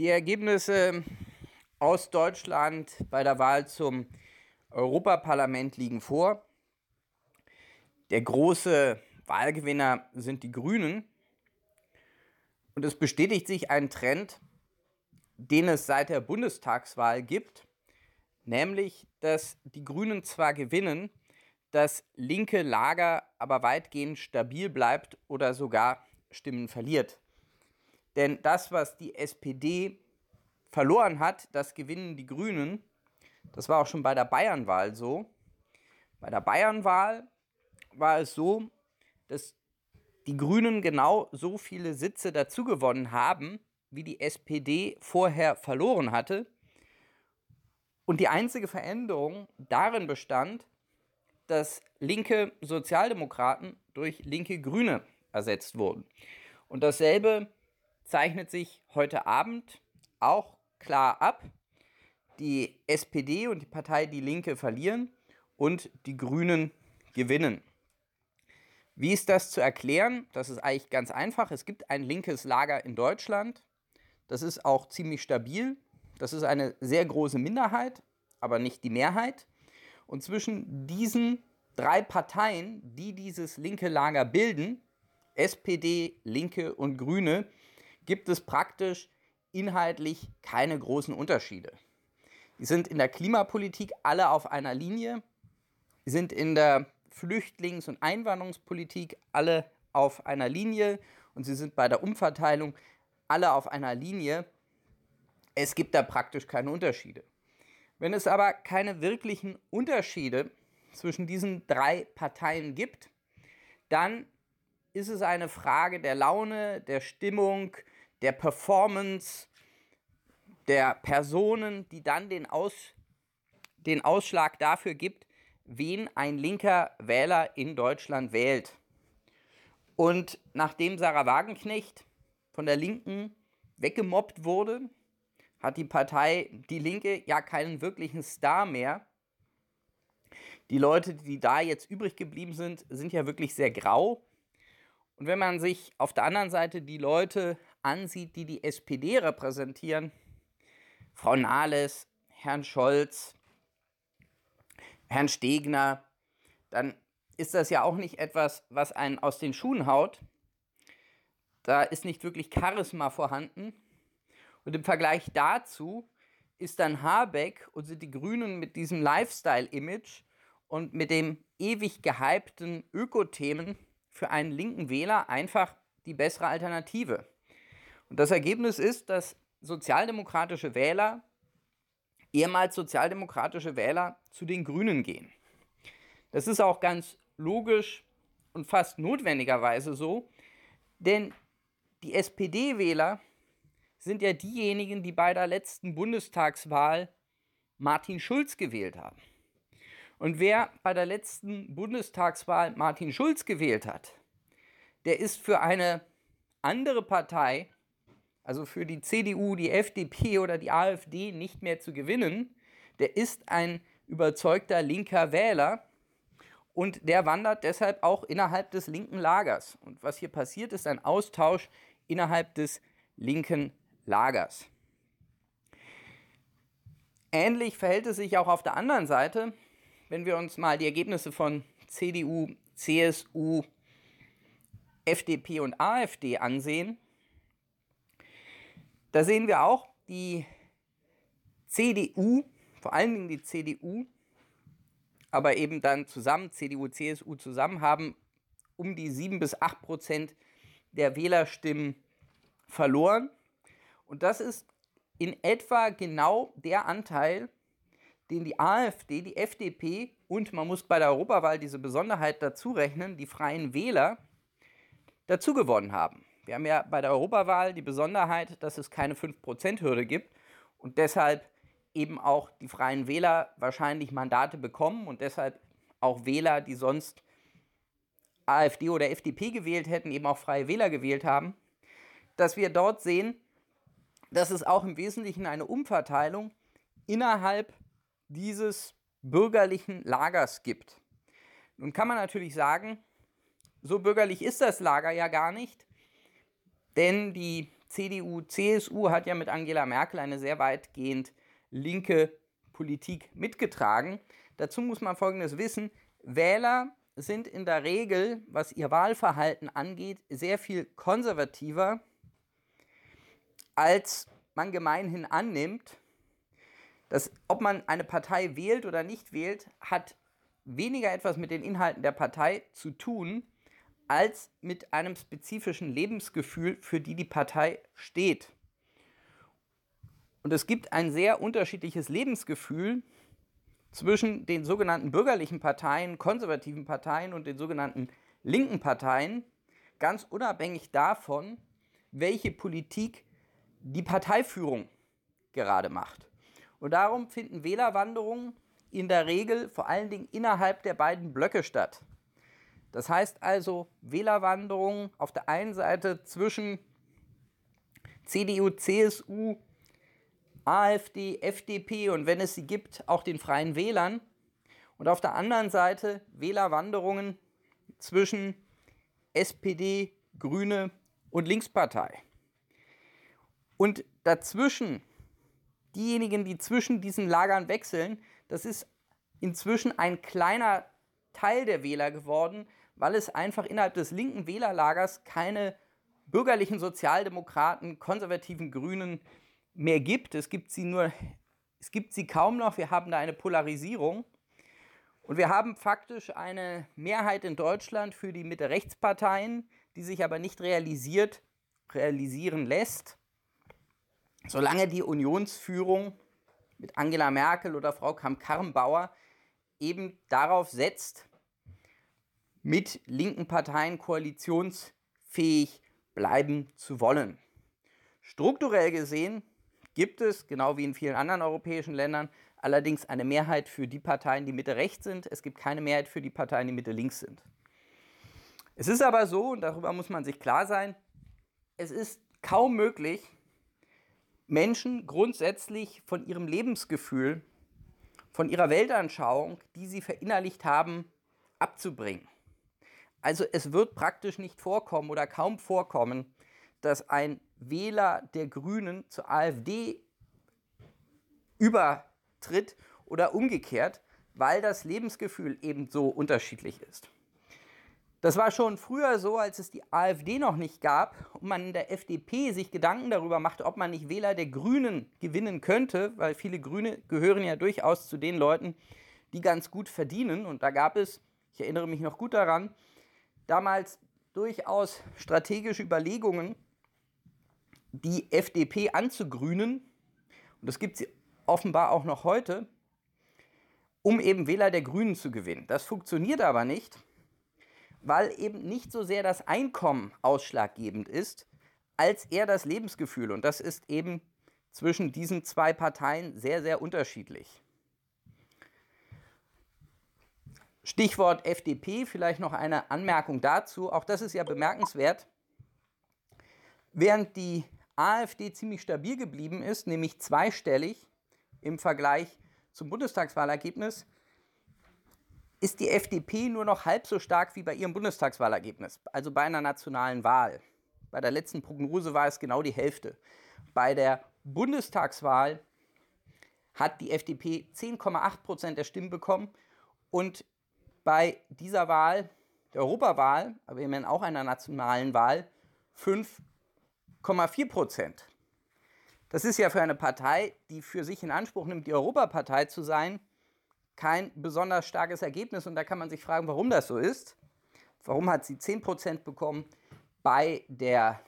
Die Ergebnisse aus Deutschland bei der Wahl zum Europaparlament liegen vor. Der große Wahlgewinner sind die Grünen. Und es bestätigt sich ein Trend, den es seit der Bundestagswahl gibt, nämlich dass die Grünen zwar gewinnen, das linke Lager aber weitgehend stabil bleibt oder sogar Stimmen verliert. Denn das, was die SPD verloren hat, das gewinnen die Grünen. Das war auch schon bei der Bayernwahl so. Bei der Bayernwahl war es so, dass die Grünen genau so viele Sitze dazu gewonnen haben, wie die SPD vorher verloren hatte. Und die einzige Veränderung darin bestand, dass linke Sozialdemokraten durch linke Grüne ersetzt wurden. Und dasselbe zeichnet sich heute Abend auch klar ab. Die SPD und die Partei Die Linke verlieren und die Grünen gewinnen. Wie ist das zu erklären? Das ist eigentlich ganz einfach. Es gibt ein linkes Lager in Deutschland. Das ist auch ziemlich stabil. Das ist eine sehr große Minderheit, aber nicht die Mehrheit. Und zwischen diesen drei Parteien, die dieses linke Lager bilden, SPD, Linke und Grüne, gibt es praktisch inhaltlich keine großen Unterschiede. Die sind in der Klimapolitik alle auf einer Linie, sind in der Flüchtlings- und Einwanderungspolitik alle auf einer Linie und sie sind bei der Umverteilung alle auf einer Linie. Es gibt da praktisch keine Unterschiede. Wenn es aber keine wirklichen Unterschiede zwischen diesen drei Parteien gibt, dann ist es eine Frage der Laune, der Stimmung, der Performance, der Personen, die dann den, Aus, den Ausschlag dafür gibt, wen ein linker Wähler in Deutschland wählt. Und nachdem Sarah Wagenknecht von der Linken weggemobbt wurde, hat die Partei Die Linke ja keinen wirklichen Star mehr. Die Leute, die da jetzt übrig geblieben sind, sind ja wirklich sehr grau. Und wenn man sich auf der anderen Seite die Leute ansieht, die die SPD repräsentieren, Frau Nahles, Herrn Scholz, Herrn Stegner, dann ist das ja auch nicht etwas, was einen aus den Schuhen haut. Da ist nicht wirklich Charisma vorhanden. Und im Vergleich dazu ist dann Habeck und sind die Grünen mit diesem Lifestyle-Image und mit dem ewig gehypten Ökothemen für einen linken Wähler einfach die bessere Alternative. Und das Ergebnis ist, dass sozialdemokratische Wähler, ehemals sozialdemokratische Wähler, zu den Grünen gehen. Das ist auch ganz logisch und fast notwendigerweise so, denn die SPD-Wähler sind ja diejenigen, die bei der letzten Bundestagswahl Martin Schulz gewählt haben. Und wer bei der letzten Bundestagswahl Martin Schulz gewählt hat, der ist für eine andere Partei, also für die CDU, die FDP oder die AfD nicht mehr zu gewinnen. Der ist ein überzeugter linker Wähler und der wandert deshalb auch innerhalb des linken Lagers. Und was hier passiert, ist ein Austausch innerhalb des linken Lagers. Ähnlich verhält es sich auch auf der anderen Seite wenn wir uns mal die Ergebnisse von CDU, CSU, FDP und AfD ansehen, da sehen wir auch, die CDU, vor allen Dingen die CDU, aber eben dann zusammen, CDU, CSU zusammen, haben um die 7 bis 8 Prozent der Wählerstimmen verloren. Und das ist in etwa genau der Anteil, den die AfD, die FDP und man muss bei der Europawahl diese Besonderheit dazu rechnen, die Freien Wähler dazu gewonnen haben. Wir haben ja bei der Europawahl die Besonderheit, dass es keine 5%-Hürde gibt und deshalb eben auch die freien Wähler wahrscheinlich Mandate bekommen und deshalb auch Wähler, die sonst AfD oder FDP gewählt hätten, eben auch freie Wähler gewählt haben, dass wir dort sehen, dass es auch im Wesentlichen eine Umverteilung innerhalb dieses bürgerlichen Lagers gibt. Nun kann man natürlich sagen, so bürgerlich ist das Lager ja gar nicht, denn die CDU, CSU hat ja mit Angela Merkel eine sehr weitgehend linke Politik mitgetragen. Dazu muss man Folgendes wissen. Wähler sind in der Regel, was ihr Wahlverhalten angeht, sehr viel konservativer, als man gemeinhin annimmt. Dass, ob man eine Partei wählt oder nicht wählt, hat weniger etwas mit den Inhalten der Partei zu tun, als mit einem spezifischen Lebensgefühl, für die die Partei steht. Und es gibt ein sehr unterschiedliches Lebensgefühl zwischen den sogenannten bürgerlichen Parteien, konservativen Parteien und den sogenannten linken Parteien, ganz unabhängig davon, welche Politik die Parteiführung gerade macht. Und darum finden Wählerwanderungen in der Regel vor allen Dingen innerhalb der beiden Blöcke statt. Das heißt also Wählerwanderung auf der einen Seite zwischen CDU, CSU, AfD, FDP und wenn es sie gibt, auch den freien Wählern. Und auf der anderen Seite Wählerwanderungen zwischen SPD, Grüne und Linkspartei. Und dazwischen, diejenigen, die zwischen diesen Lagern wechseln, das ist inzwischen ein kleiner Teil der Wähler geworden, weil es einfach innerhalb des linken Wählerlagers keine bürgerlichen Sozialdemokraten, konservativen Grünen mehr gibt. Es gibt sie nur, es gibt sie kaum noch. Wir haben da eine Polarisierung. Und wir haben faktisch eine Mehrheit in Deutschland für die Mitte-Rechtsparteien, die sich aber nicht realisiert, realisieren lässt, solange die Unionsführung mit Angela Merkel oder Frau Kramp-Karrenbauer eben darauf setzt, mit linken Parteien koalitionsfähig bleiben zu wollen. Strukturell gesehen gibt es, genau wie in vielen anderen europäischen Ländern, allerdings eine Mehrheit für die Parteien, die Mitte rechts sind. Es gibt keine Mehrheit für die Parteien, die Mitte links sind. Es ist aber so, und darüber muss man sich klar sein, es ist kaum möglich, Menschen grundsätzlich von ihrem Lebensgefühl, von ihrer Weltanschauung, die sie verinnerlicht haben, abzubringen. Also es wird praktisch nicht vorkommen oder kaum vorkommen, dass ein Wähler der Grünen zur AfD übertritt oder umgekehrt, weil das Lebensgefühl eben so unterschiedlich ist. Das war schon früher so, als es die AfD noch nicht gab und man in der FDP sich Gedanken darüber machte, ob man nicht Wähler der Grünen gewinnen könnte, weil viele Grüne gehören ja durchaus zu den Leuten, die ganz gut verdienen. Und da gab es, ich erinnere mich noch gut daran, damals durchaus strategische Überlegungen, die FDP anzugrünen, und das gibt es offenbar auch noch heute, um eben Wähler der Grünen zu gewinnen. Das funktioniert aber nicht, weil eben nicht so sehr das Einkommen ausschlaggebend ist, als eher das Lebensgefühl. Und das ist eben zwischen diesen zwei Parteien sehr, sehr unterschiedlich. Stichwort FDP, vielleicht noch eine Anmerkung dazu. Auch das ist ja bemerkenswert. Während die AfD ziemlich stabil geblieben ist, nämlich zweistellig im Vergleich zum Bundestagswahlergebnis, ist die FDP nur noch halb so stark wie bei ihrem Bundestagswahlergebnis, also bei einer nationalen Wahl. Bei der letzten Prognose war es genau die Hälfte. Bei der Bundestagswahl hat die FDP 10,8 Prozent der Stimmen bekommen und bei dieser Wahl, der Europawahl, aber immerhin auch einer nationalen Wahl, 5 8,4 Prozent. Das ist ja für eine Partei, die für sich in Anspruch nimmt, die Europapartei zu sein, kein besonders starkes Ergebnis. Und da kann man sich fragen, warum das so ist. Warum hat sie 10 Prozent bekommen bei der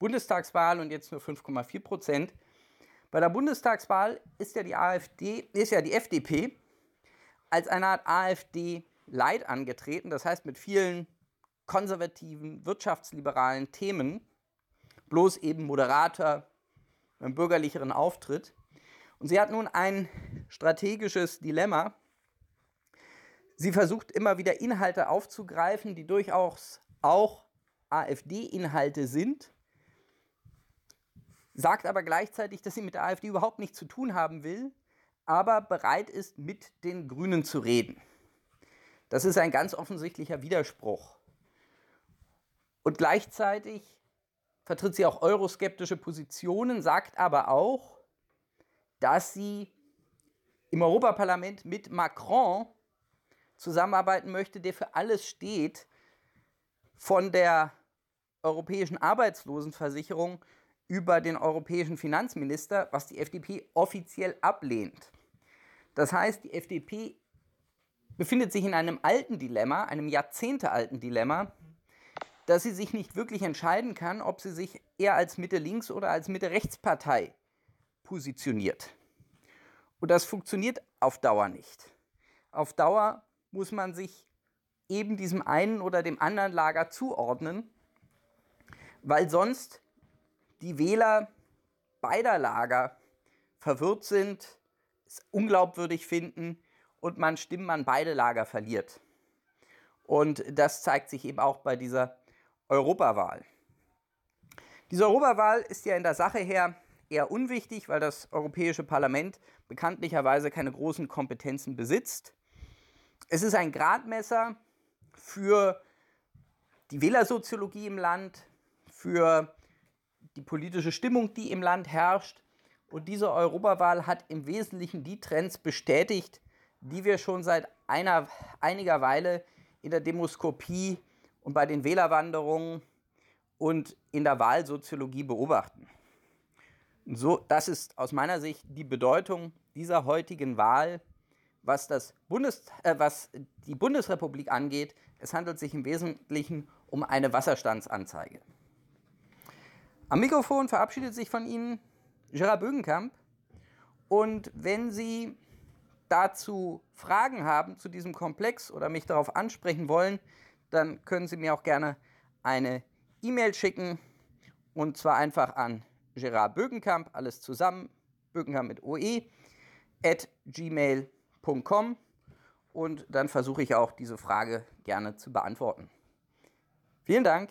Bundestagswahl und jetzt nur 5,4 Prozent? Bei der Bundestagswahl ist ja die AfD, ist ja die FDP als eine Art AfD-Light angetreten, das heißt mit vielen konservativen, wirtschaftsliberalen Themen bloß eben Moderator, einem bürgerlicheren Auftritt. Und sie hat nun ein strategisches Dilemma. Sie versucht immer wieder Inhalte aufzugreifen, die durchaus auch AfD-Inhalte sind, sagt aber gleichzeitig, dass sie mit der AfD überhaupt nichts zu tun haben will, aber bereit ist, mit den Grünen zu reden. Das ist ein ganz offensichtlicher Widerspruch. Und gleichzeitig vertritt sie auch euroskeptische Positionen, sagt aber auch, dass sie im Europaparlament mit Macron zusammenarbeiten möchte, der für alles steht, von der europäischen Arbeitslosenversicherung über den europäischen Finanzminister, was die FDP offiziell ablehnt. Das heißt, die FDP befindet sich in einem alten Dilemma, einem jahrzehntealten Dilemma, dass sie sich nicht wirklich entscheiden kann, ob sie sich eher als Mitte-Links- oder als Mitte-Rechts-Partei positioniert. Und das funktioniert auf Dauer nicht. Auf Dauer muss man sich eben diesem einen oder dem anderen Lager zuordnen, weil sonst die Wähler beider Lager verwirrt sind, es unglaubwürdig finden und man Stimmen an beide Lager verliert. Und das zeigt sich eben auch bei dieser Europawahl. Diese Europawahl ist ja in der Sache her eher unwichtig, weil das Europäische Parlament bekanntlicherweise keine großen Kompetenzen besitzt. Es ist ein Gradmesser für die Wählersoziologie im Land, für die politische Stimmung, die im Land herrscht. Und diese Europawahl hat im Wesentlichen die Trends bestätigt, die wir schon seit einer, einiger Weile in der Demoskopie und bei den Wählerwanderungen und in der Wahlsoziologie beobachten. So, das ist aus meiner Sicht die Bedeutung dieser heutigen Wahl, was, das Bundes, äh, was die Bundesrepublik angeht. Es handelt sich im Wesentlichen um eine Wasserstandsanzeige. Am Mikrofon verabschiedet sich von Ihnen Gerard Bögenkamp. Und wenn Sie dazu Fragen haben zu diesem Komplex oder mich darauf ansprechen wollen, dann können Sie mir auch gerne eine E-Mail schicken. Und zwar einfach an Gerard Bögenkamp, alles zusammen, Bögenkamp mit OE, at gmail.com. Und dann versuche ich auch diese Frage gerne zu beantworten. Vielen Dank.